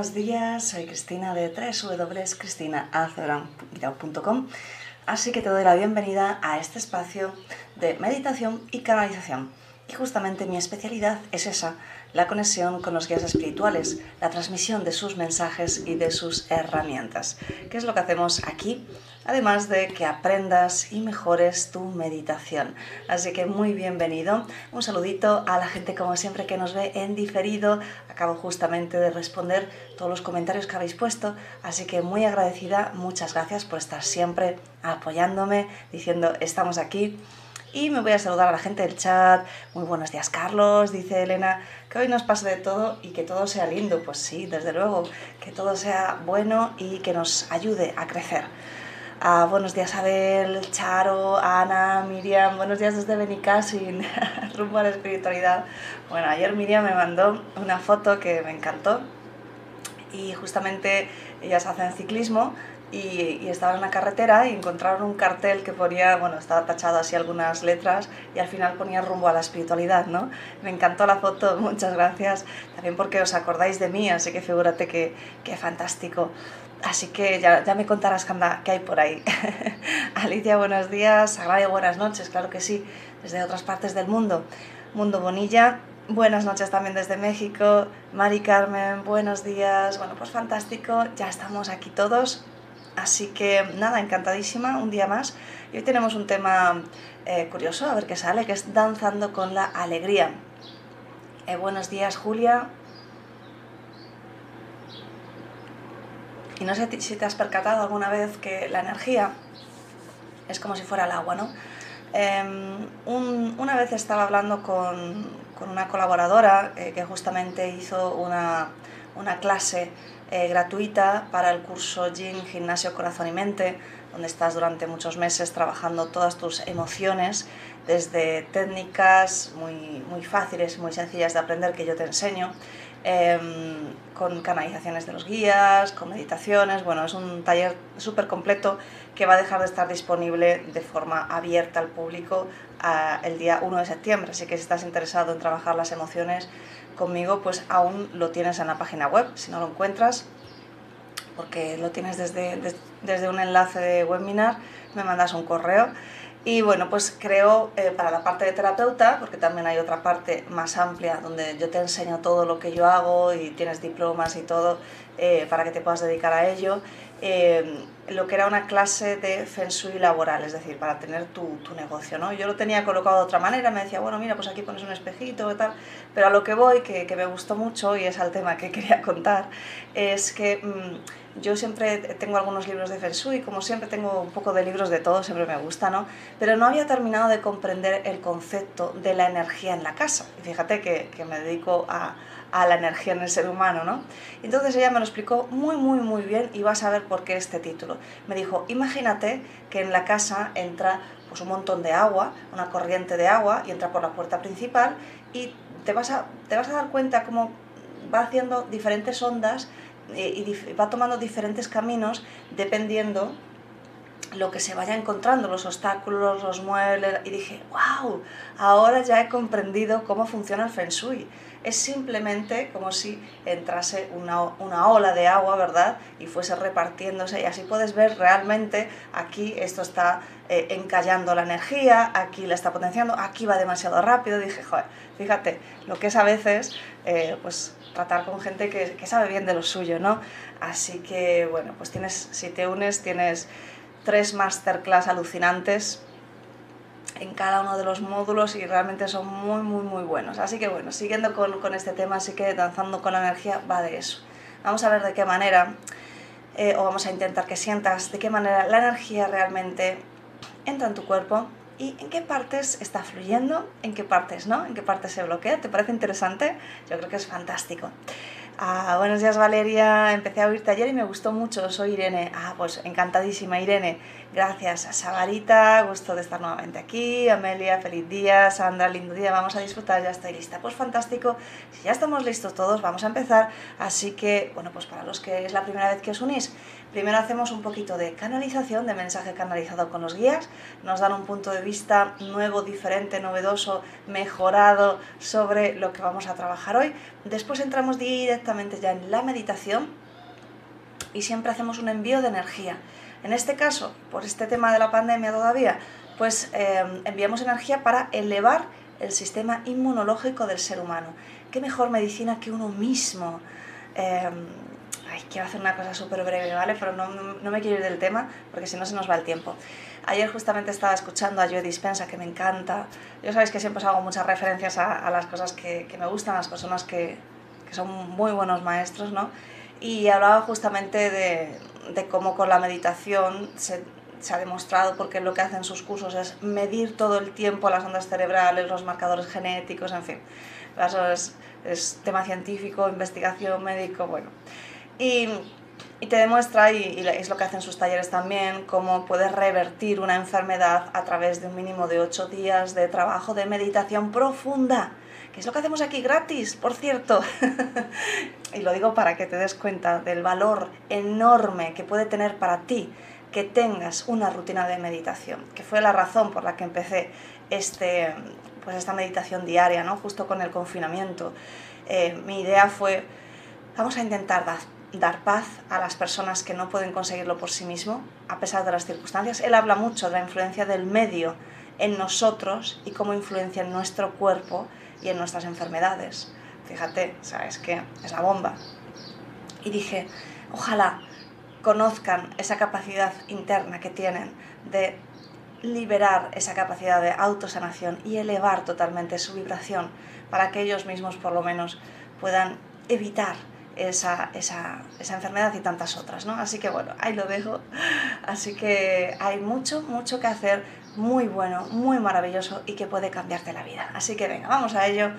Buenos días, soy Cristina de www.cristinaacebrán.com Así que te doy la bienvenida a este espacio de meditación y canalización. Y justamente mi especialidad es esa, la conexión con los guías espirituales, la transmisión de sus mensajes y de sus herramientas. ¿Qué es lo que hacemos aquí? Además de que aprendas y mejores tu meditación. Así que muy bienvenido. Un saludito a la gente como siempre que nos ve en diferido. Acabo justamente de responder todos los comentarios que habéis puesto. Así que muy agradecida. Muchas gracias por estar siempre apoyándome, diciendo estamos aquí. Y me voy a saludar a la gente del chat. Muy buenos días, Carlos, dice Elena. Que hoy nos pase de todo y que todo sea lindo. Pues sí, desde luego, que todo sea bueno y que nos ayude a crecer. Ah, buenos días, Abel, Charo, Ana, Miriam. Buenos días desde Benicassin, rumbo a la espiritualidad. Bueno, ayer Miriam me mandó una foto que me encantó y justamente ellas hacen ciclismo y, estaban en la carretera y encontraron un cartel que ponía, bueno, estaba tachado así algunas letras y al final ponía rumbo a la espiritualidad, ¿no? Me encantó la foto, muchas gracias, también porque os acordáis de mí, así que figúrate que, que fantástico. Así que ya, me contarás qué hay por ahí. Alicia, buenos días. Sagrario, buenas noches, claro que sí, desde otras partes del mundo. Mundo Bonilla, buenas noches también desde México. Mari Carmen, buenos días. Bueno, pues fantástico, ya estamos aquí todos Así que nada, encantadísima, un día más. Y hoy tenemos un tema eh, curioso, a ver qué sale, que es danzando con la alegría. Eh, buenos días, Julia. Y no sé si te has percatado alguna vez que la energía es como si fuera el agua, ¿no? Em, una vez estaba hablando con, una colaboradora eh, que justamente hizo una, una clase eh, gratuita para el curso Gym Gimnasio Corazón y Mente, donde estás durante muchos meses trabajando todas tus emociones, desde técnicas muy, muy fáciles, muy sencillas de aprender que yo te enseño, em, con canalizaciones de los guías, con meditaciones. Bueno, es un taller súper completo que va a dejar de estar disponible de forma abierta al público el día 1 de septiembre. Así que si estás interesado en trabajar las emociones, conmigo, pues aún lo tienes en la página web. Si no lo encuentras, porque lo tienes desde, desde un enlace de webinar, me mandas un correo. Y bueno, pues creo eh, para la parte de terapeuta, porque también hay otra parte más amplia donde yo te enseño todo lo que yo hago y tienes diplomas y todo eh, para que te puedas dedicar a ello. Eh, lo que era una clase de Feng Shui laboral, es decir, para tener tu, tu, negocio, ¿no? Yo lo tenía colocado de otra manera, me decía, bueno, mira, pues aquí pones un espejito y tal, pero a lo que voy, que, que me gustó mucho y es al tema que quería contar, es que mm, yo siempre tengo algunos libros de Feng Shui, como siempre tengo un poco de libros de todo, siempre me gusta, ¿no? Pero no había terminado de comprender el concepto de la energía en la casa. Y fíjate que, que me dedico a a la energía en el ser humano, ¿no? Entonces ella me lo explicó muy, muy, muy bien y vas a ver por qué este título. Me dijo, imagínate que en la casa entra pues, un montón de agua, una corriente de agua, y entra por la puerta principal y te vas a, te vas a dar cuenta cómo va haciendo diferentes ondas y va tomando diferentes caminos dependiendo lo que se vaya encontrando, los obstáculos, los muebles, y dije, wow, ahora ya he comprendido cómo funciona el Feng Shui es simplemente como si entrase una, una, ola de agua, ¿verdad? Y fuese repartiéndose y así puedes ver realmente aquí esto está eh, encallando la energía, aquí la está potenciando, aquí va demasiado rápido. Dije, joder, fíjate, lo que es a veces, eh, pues tratar con gente que, que sabe bien de lo suyo, ¿no? Así que, bueno, pues tienes, si te unes, tienes tres masterclass alucinantes en cada uno de los módulos y realmente son muy, muy, muy buenos. Así que bueno, siguiendo con, con este tema, así que danzando con la energía va de eso. Vamos a ver de qué manera, eh, o vamos a intentar que sientas de qué manera la energía realmente entra en tu cuerpo y en qué partes está fluyendo, en qué partes no, en qué partes se bloquea. ¿Te parece interesante? Yo creo que es fantástico. Ah, buenos días Valeria, empecé a oírte ayer y me gustó mucho, soy Irene. Ah, pues encantadísima Irene. Gracias a Sabarita, gusto de estar nuevamente aquí. Amelia, feliz día. Sandra, lindo día, vamos a disfrutar, ya estoy lista. Pues fantástico, si ya estamos listos todos, vamos a empezar. Así que, bueno, pues para los que es la primera vez que os unís, Primero hacemos un poquito de canalización, de mensaje canalizado con los guías, nos dan un punto de vista nuevo, diferente, novedoso, mejorado sobre lo que vamos a trabajar hoy. Después entramos directamente ya en la meditación y siempre hacemos un envío de energía. En este caso, por este tema de la pandemia todavía, pues eh, enviamos energía para elevar el sistema inmunológico del ser humano. ¿Qué mejor medicina que uno mismo? Eh, Ay, quiero hacer una cosa súper breve, ¿vale? Pero no, no, me quiero ir del tema porque si no se nos va el tiempo. Ayer justamente estaba escuchando a Joe Dispensa, que me encanta. Yo sabéis que siempre os hago muchas referencias a, a las cosas que, que, me gustan, a las personas que, que, son muy buenos maestros, ¿no? Y hablaba justamente de, de cómo con la meditación se, ha demostrado, porque lo que hacen sus cursos es medir todo el tiempo las ondas cerebrales, los marcadores genéticos, en fin. Es, es tema científico, investigación, médico, bueno. Y, te demuestra, y, es lo que hacen sus talleres también, cómo puedes revertir una enfermedad a través de un mínimo de 8 días de trabajo de meditación profunda, que es lo que hacemos aquí gratis, por cierto. y lo digo para que te des cuenta del valor enorme que puede tener para ti que tengas una rutina de meditación, que fue la razón por la que empecé este, pues esta meditación diaria, ¿no? justo con el confinamiento. Eh, mi idea fue, vamos a intentar dar paz a las personas que no pueden conseguirlo por sí mismo, a pesar de las circunstancias. Él habla mucho de la influencia del medio en nosotros y cómo influencia en nuestro cuerpo y en nuestras enfermedades. Fíjate, sabes que es la bomba. Y dije, ojalá conozcan esa capacidad interna que tienen de liberar esa capacidad de autosanación y elevar totalmente su vibración para que ellos mismos por lo menos puedan evitar esa, esa, esa, enfermedad y tantas otras, ¿no? Así que bueno, ahí lo dejo. Así que hay mucho, mucho que hacer, muy bueno, muy maravilloso y que puede cambiarte la vida. Así que venga, vamos a ello.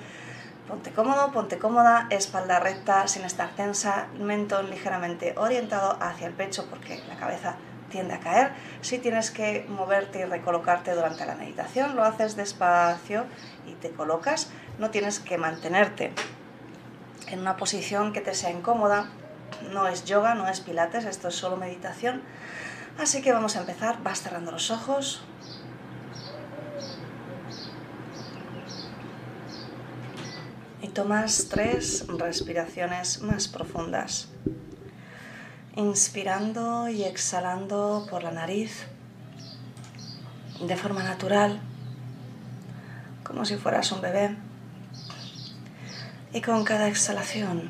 Ponte cómodo, ponte cómoda, espalda recta, sin estar tensa, mentón ligeramente orientado hacia el pecho porque la cabeza tiende a caer. Si tienes que moverte y recolocarte durante la meditación, lo haces despacio y te colocas. No tienes que mantenerte en una posición que te sea incómoda. No es yoga, no es pilates, esto es solo meditación. Así que vamos a empezar. Vas cerrando los ojos. Tomas tres respiraciones más profundas. Inspirando y exhalando por la nariz de forma natural, como si fueras un bebé. Y con cada exhalación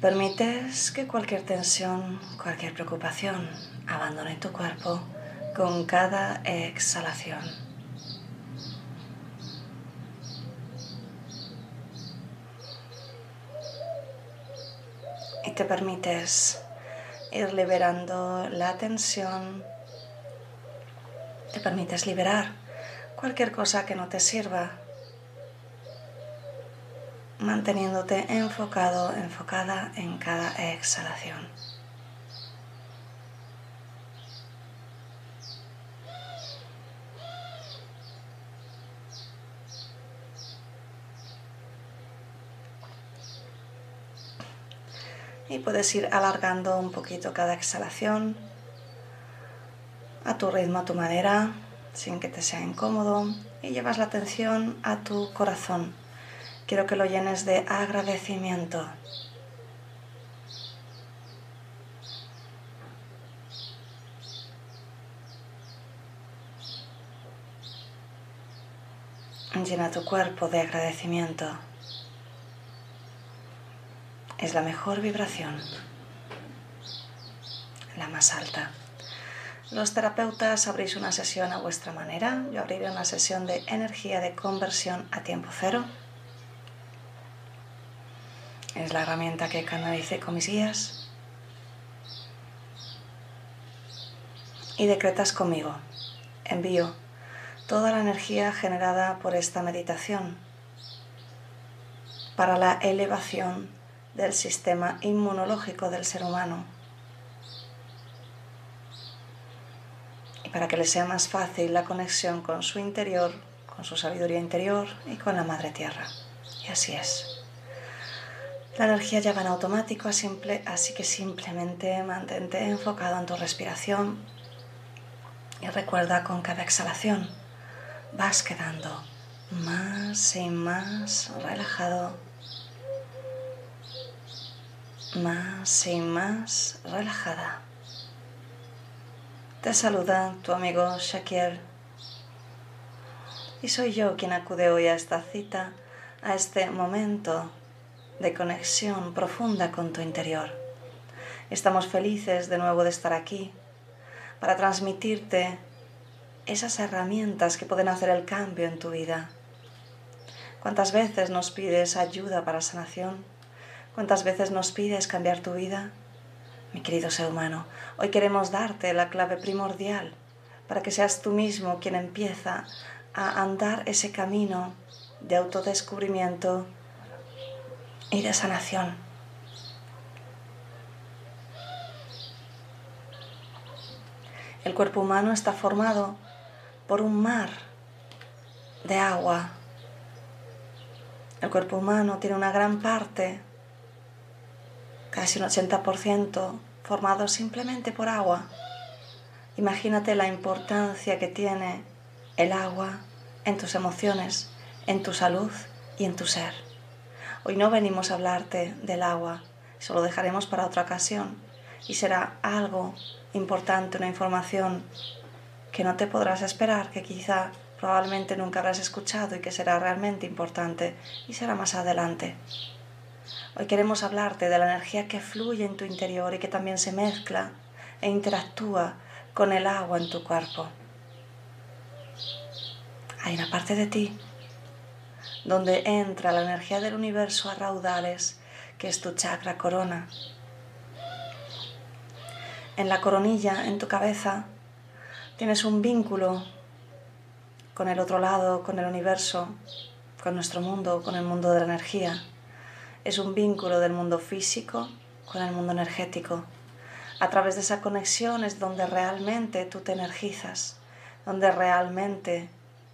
permites que cualquier tensión, cualquier preocupación abandone tu cuerpo con cada exhalación. Te permites ir liberando la tensión, te permites liberar cualquier cosa que no te sirva manteniéndote enfocado, enfocada en cada exhalación. Y puedes ir alargando un poquito cada exhalación a tu ritmo, a tu manera, sin que te sea incómodo. Y llevas la atención a tu corazón Quiero que lo llenes de agradecimiento. Llena tu cuerpo de agradecimiento. Es la mejor vibración, la más alta. Los terapeutas abrís una sesión a vuestra manera. Yo abriré una sesión de energía de conversión a tiempo cero es la herramienta que canalicé con mis guías. Y decretas conmigo. Envío toda la energía generada por esta meditación para la elevación del sistema inmunológico del ser humano. Y para que le sea más fácil la conexión con su interior, con su sabiduría interior y con la Madre Tierra. Y así es. La energía ya va en automático, así que simplemente mantente enfocado en tu respiración y recuerda con cada exhalación vas quedando más y más relajado, más y más relajada. Te saluda tu amigo Shakir y soy yo quien acude hoy a esta cita, a este momento de conexión profunda con tu interior. Estamos felices de nuevo de estar aquí para transmitirte esas herramientas que pueden hacer el cambio en tu vida. ¿Cuántas veces nos pides ayuda para sanación? ¿Cuántas veces nos pides cambiar tu vida? Mi querido ser humano, hoy queremos darte la clave primordial para que seas tú mismo quien empieza a andar ese camino de autodescubrimiento y de sanación. El cuerpo humano está formado por un mar de agua. El cuerpo humano tiene una gran parte, casi un 80%, formado simplemente por agua. Imagínate la importancia que tiene el agua en tus emociones, en tu salud y en tu ser. Hoy no venimos a hablarte del agua, eso lo dejaremos para otra ocasión y será algo importante, una información que no te podrás esperar, que quizá probablemente nunca habrás escuchado y que será realmente importante y será más adelante. Hoy queremos hablarte de la energía que fluye en tu interior y que también se mezcla e interactúa con el agua en tu cuerpo hay una parte de ti donde entra la energía del universo a raudales, que es tu chakra corona. En la coronilla, en tu cabeza, tienes un vínculo con el otro lado, con el universo, con nuestro mundo, con el mundo de la energía. Es un vínculo del mundo físico con el mundo energético. A través de esa conexión es donde realmente tú te energizas, donde realmente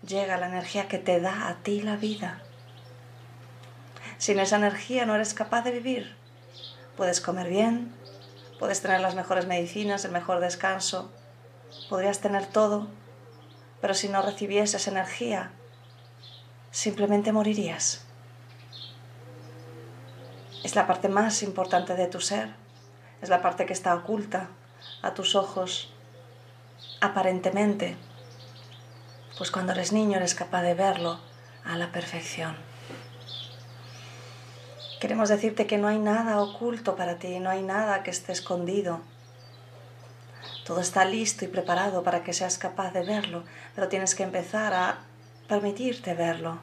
llega la energía que te da a ti la vida. Sin esa energía no eres capaz de vivir. Puedes comer bien, puedes tener las mejores medicinas, el mejor descanso, podrías tener todo, pero si no recibieses energía, simplemente morirías. Es la parte más importante de tu ser, es la parte que está oculta a tus ojos, aparentemente pues cuando eres niño eres capaz de verlo a la perfección. Queremos decirte que no hay nada oculto para ti, no hay nada que esté escondido. Todo está listo y preparado para que seas capaz de verlo, pero tienes que empezar a permitirte verlo.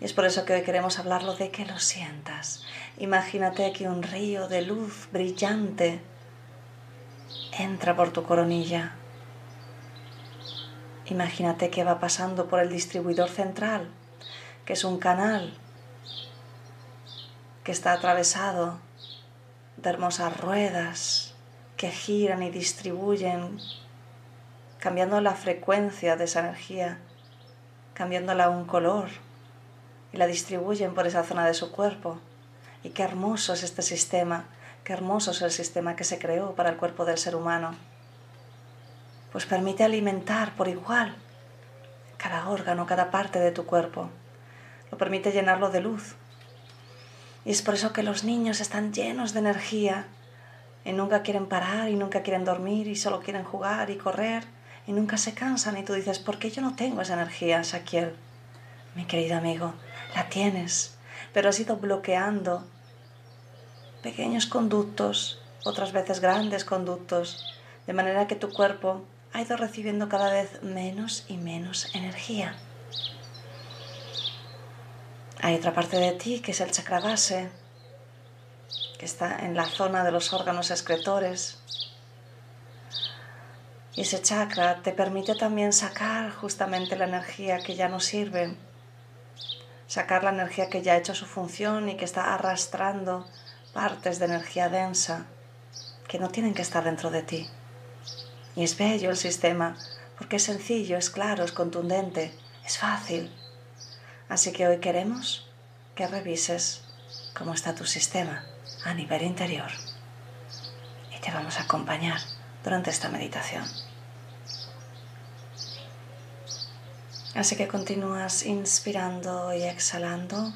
Y es por eso que hoy queremos hablarlo de que lo sientas. Imagínate que un río de luz brillante entra por tu coronilla Imagínate que va pasando por el distribuidor central, que es un canal que está atravesado de hermosas ruedas que giran y distribuyen, cambiando la frecuencia de esa energía, cambiándola a un color y la distribuyen por esa zona de su cuerpo. Y qué hermoso es este sistema, qué hermoso es el sistema que se creó para el cuerpo del ser humano pues permite alimentar por igual cada órgano, cada parte de tu cuerpo. Lo permite llenarlo de luz. Y es por eso que los niños están llenos de energía y nunca quieren parar y nunca quieren dormir y solo quieren jugar y correr y nunca se cansan y tú dices, ¿por qué yo no tengo esa energía, Shaquiel? Mi querido amigo, la tienes, pero has ido bloqueando pequeños conductos, otras veces grandes conductos, de manera que tu cuerpo ha ido recibiendo cada vez menos y menos energía. Hay otra parte de ti que es el chakra base, que está en la zona de los órganos excretores. Y ese chakra te permite también sacar justamente la energía que ya no sirve, sacar la energía que ya ha hecho su función y que está arrastrando partes de energía densa que no tienen que estar dentro de ti. Y es bello el sistema porque es sencillo, es claro, es contundente, es fácil. Así que hoy queremos que revises cómo está tu sistema a nivel interior. Y te vamos a acompañar durante esta meditación. Así que continúas inspirando y exhalando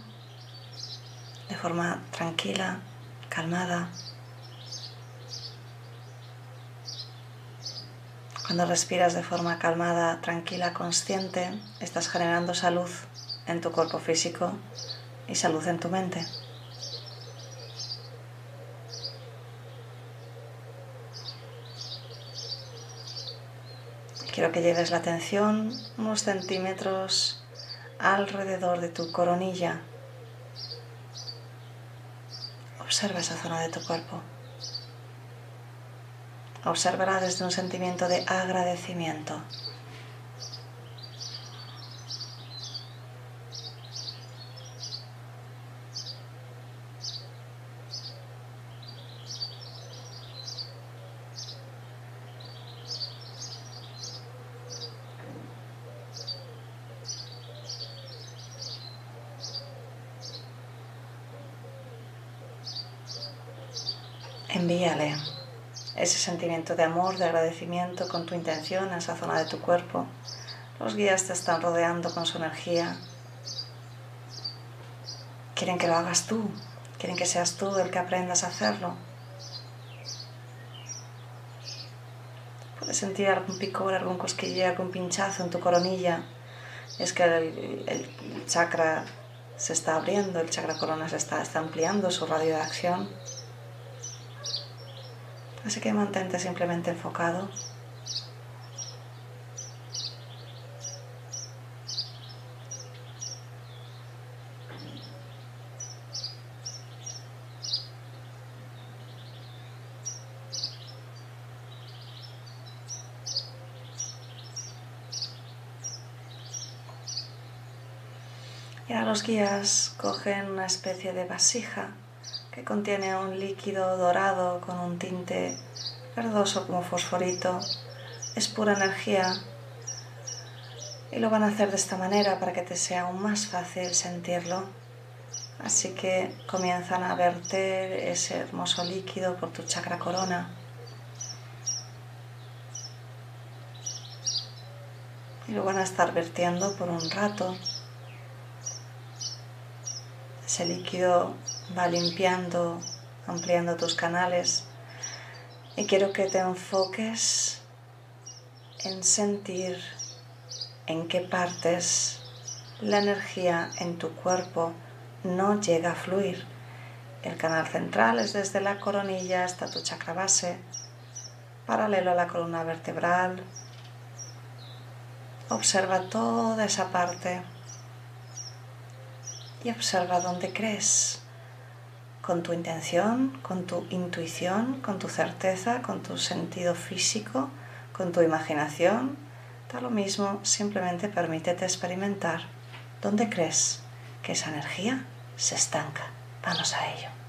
de forma tranquila, calmada. Cuando respiras de forma calmada, tranquila, consciente, estás generando salud en tu cuerpo físico y salud en tu mente. Quiero que lleves la atención unos centímetros alrededor de tu coronilla. Observa esa zona de tu cuerpo. Obsérvala desde un sentimiento de agradecimiento. envíale ese sentimiento de amor, de agradecimiento con tu intención a esa zona de tu cuerpo. Los guías te están rodeando con su energía. Quieren que lo hagas tú, quieren que seas tú el que aprendas a hacerlo. Puedes sentir algún picor, algún cosquilleo, algún pinchazo en tu coronilla. Es que el, el chakra se está abriendo, el chakra corona se está, está ampliando su radio de acción. Así que mantente simplemente enfocado. Y ahora los guías cogen una especie de vasija que contiene un líquido dorado con un tinte verdoso como fosforito. Es pura energía y lo van a hacer de esta manera para que te sea aún más fácil sentirlo. Así que comienzan a verter ese hermoso líquido por tu chakra corona. Y lo van a estar vertiendo por un rato. Ese líquido va limpiando, ampliando tus canales y quiero que te enfoques en sentir en qué partes la energía en tu cuerpo no llega a fluir. El canal central es desde la coronilla hasta tu chakra base, paralelo a la columna vertebral. Observa toda esa parte y observa dónde crees con tu intención, con tu intuición, con tu certeza, con tu sentido físico, con tu imaginación. Da lo mismo, simplemente permítete experimentar dónde crees que esa energía se estanca. Vamos a ello.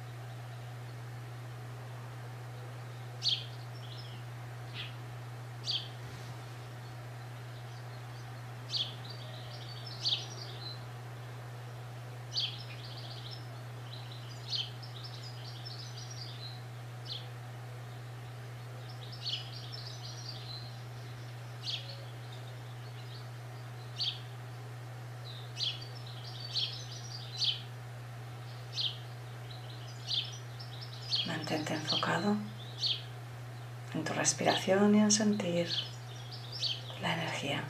Mantente enfocado en tu respiración y en sentir la energía.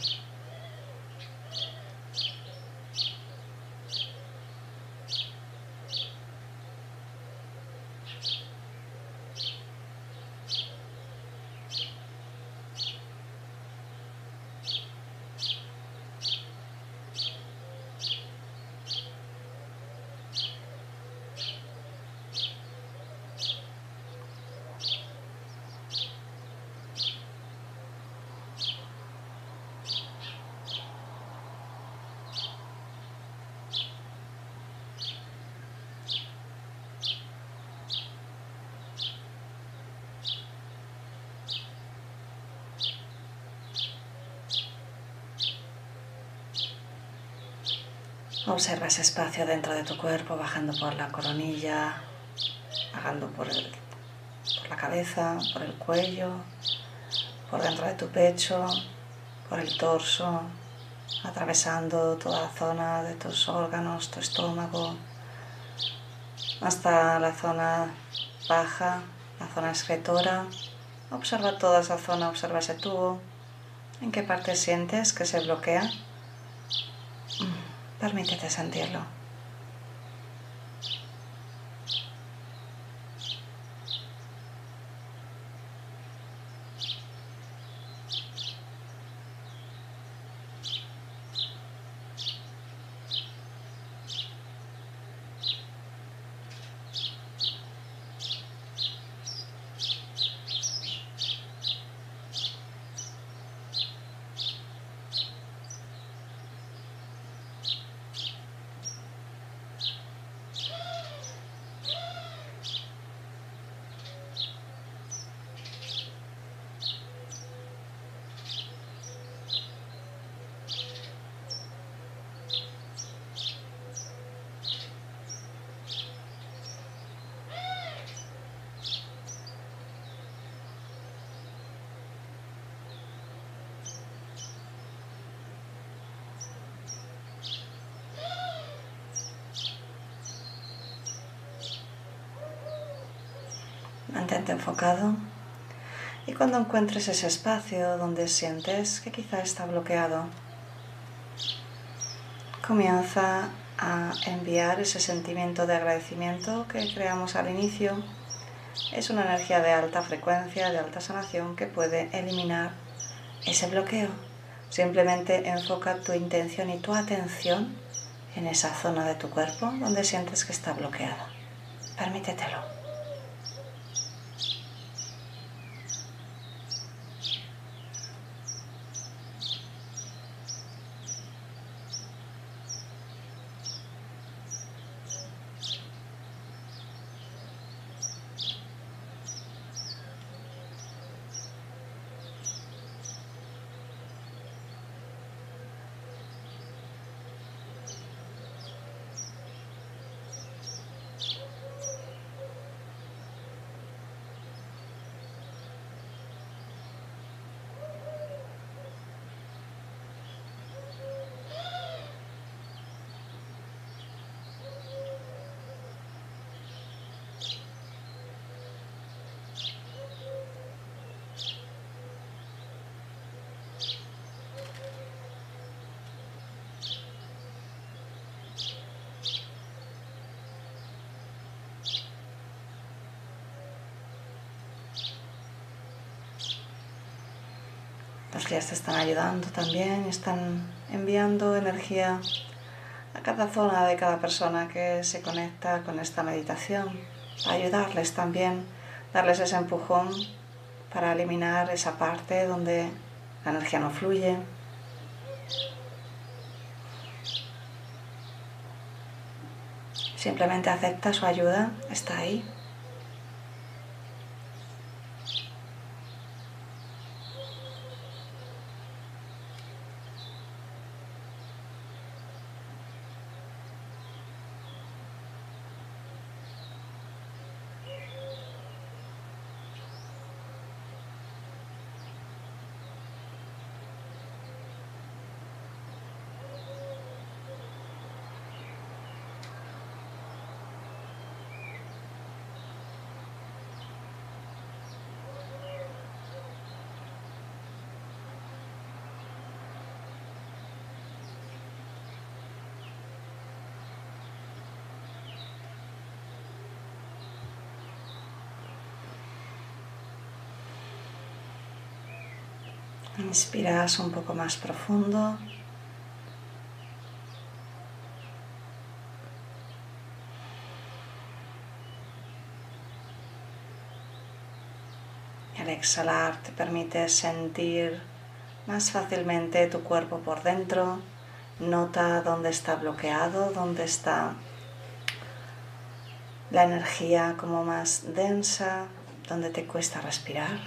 Observa ese espacio dentro de tu cuerpo, bajando por la coronilla, bajando por, la cabeza, por el cuello, por dentro de tu pecho, por el torso, atravesando toda la zona de tus órganos, tu estómago, hasta la zona baja, la zona excretora. Observa toda esa zona, observa ese tubo. ¿En qué parte sientes que se bloquea? Permítete sentirlo. Mantente enfocado y cuando encuentres ese espacio donde sientes que quizá está bloqueado, comienza a enviar ese sentimiento de agradecimiento que creamos al inicio. Es una energía de alta frecuencia, de alta sanación que puede eliminar ese bloqueo. Simplemente enfoca tu intención y tu atención en esa zona de tu cuerpo donde sientes que está bloqueada. Permítetelo. Los guías te están ayudando también, están enviando energía a cada zona de cada persona que se conecta con esta meditación, ayudarles también, darles ese empujón para eliminar esa parte donde la energía no fluye. Simplemente acepta su ayuda, está ahí. Inspiras un poco más profundo. Y al exhalar te permite sentir más fácilmente tu cuerpo por dentro. Nota dónde está bloqueado, dónde está la energía como más densa, dónde te cuesta respirar.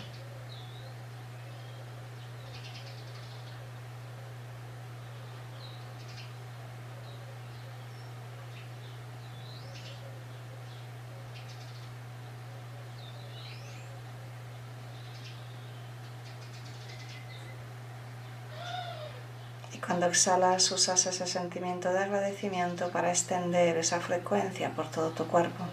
Y cuando exhalas usas ese sentimiento de agradecimiento para extender esa frecuencia por todo tu cuerpo.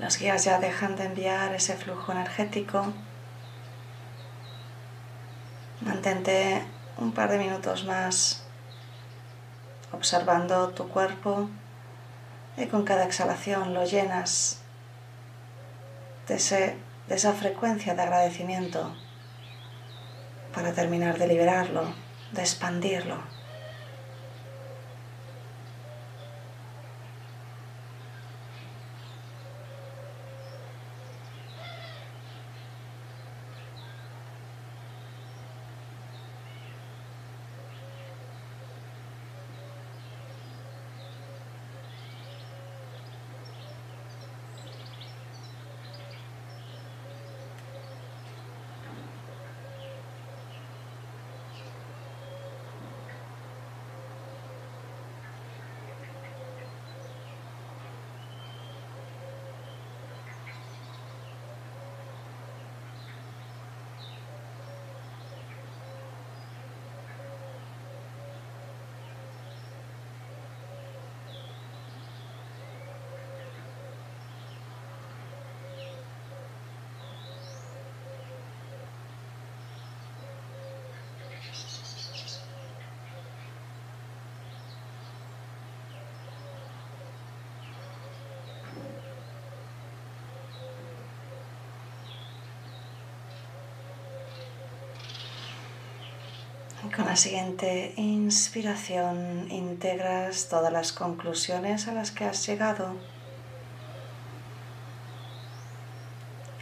Las guías ya dejan de enviar ese flujo energético. Mantente un par de minutos más observando tu cuerpo y con cada exhalación lo llenas de, de esa frecuencia de agradecimiento para terminar de liberarlo, de expandirlo. Con la siguiente inspiración integras todas las conclusiones a las que has llegado.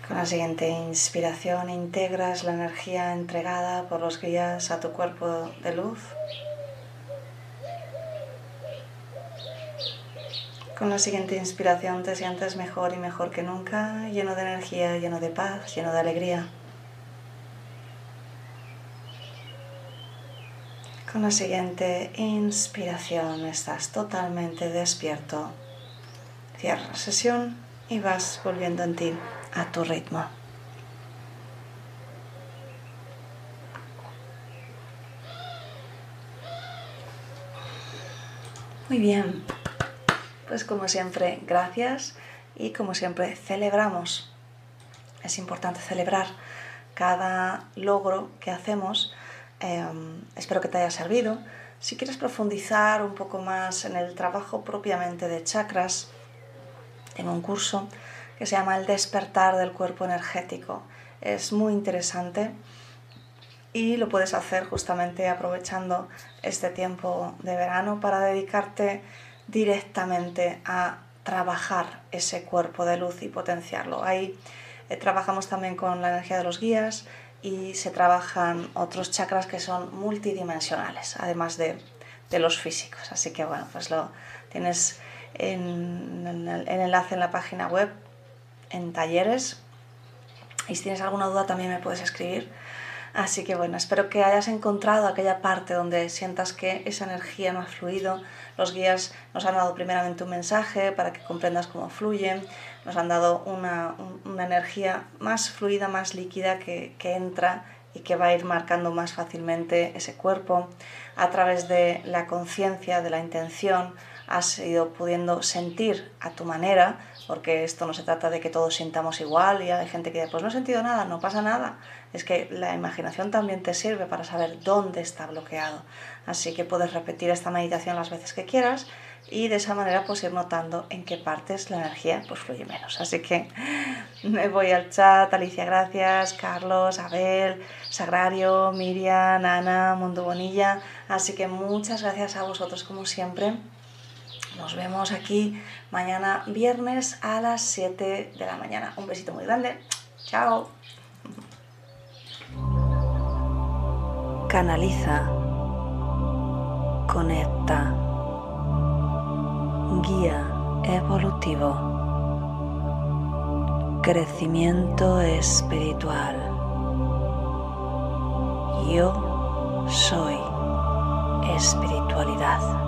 Con la siguiente inspiración integras la energía entregada por los guías a tu cuerpo de luz. Con la siguiente inspiración te sientes mejor y mejor que nunca, lleno de energía, lleno de paz, lleno de alegría. Con la siguiente inspiración estás totalmente despierto. Cierra sesión y vas volviendo en ti a tu ritmo. Muy bien, pues como siempre, gracias y como siempre celebramos. Es importante celebrar cada logro que hacemos Em, espero que te haya servido. Si quieres profundizar un poco más en el trabajo propiamente de chakras, en un curso que se llama El despertar del cuerpo energético. Es muy interesante y lo puedes hacer justamente aprovechando este tiempo de verano para dedicarte directamente a trabajar ese cuerpo de luz y potenciarlo. Ahí eh, trabajamos también con la energía de los guías y se trabajan otros chakras que son multidimensionales, además de, los físicos. Así que bueno, pues lo tienes en, el enlace en la página web, en talleres. Y si tienes alguna duda también me puedes escribir. Así que bueno, espero que hayas encontrado aquella parte donde sientas que esa energía no ha fluido. Los guías nos han dado primeramente un mensaje para que comprendas cómo fluyen nos han dado una, energía más fluida, más líquida que, que entra y que va a ir marcando más fácilmente ese cuerpo. A través de la conciencia, de la intención, has ido pudiendo sentir a tu manera, porque esto no se trata de que todos sintamos igual y hay gente que pues no he sentido nada, no pasa nada. Es que la imaginación también te sirve para saber dónde está bloqueado. Así que puedes repetir esta meditación las veces que quieras y de esa manera pues ir notando en qué partes la energía pues fluye menos. Así que me voy al chat, Alicia gracias, Carlos, Abel, Sagrario, Miriam, Ana, Mundo Bonilla, así que muchas gracias a vosotros como siempre. Nos vemos aquí mañana viernes a las 7 de la mañana. Un besito muy grande. Chao. Canaliza. Conecta guía evolutivo, crecimiento espiritual. Yo soy espiritualidad.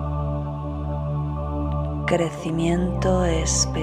crecimiento espiritual.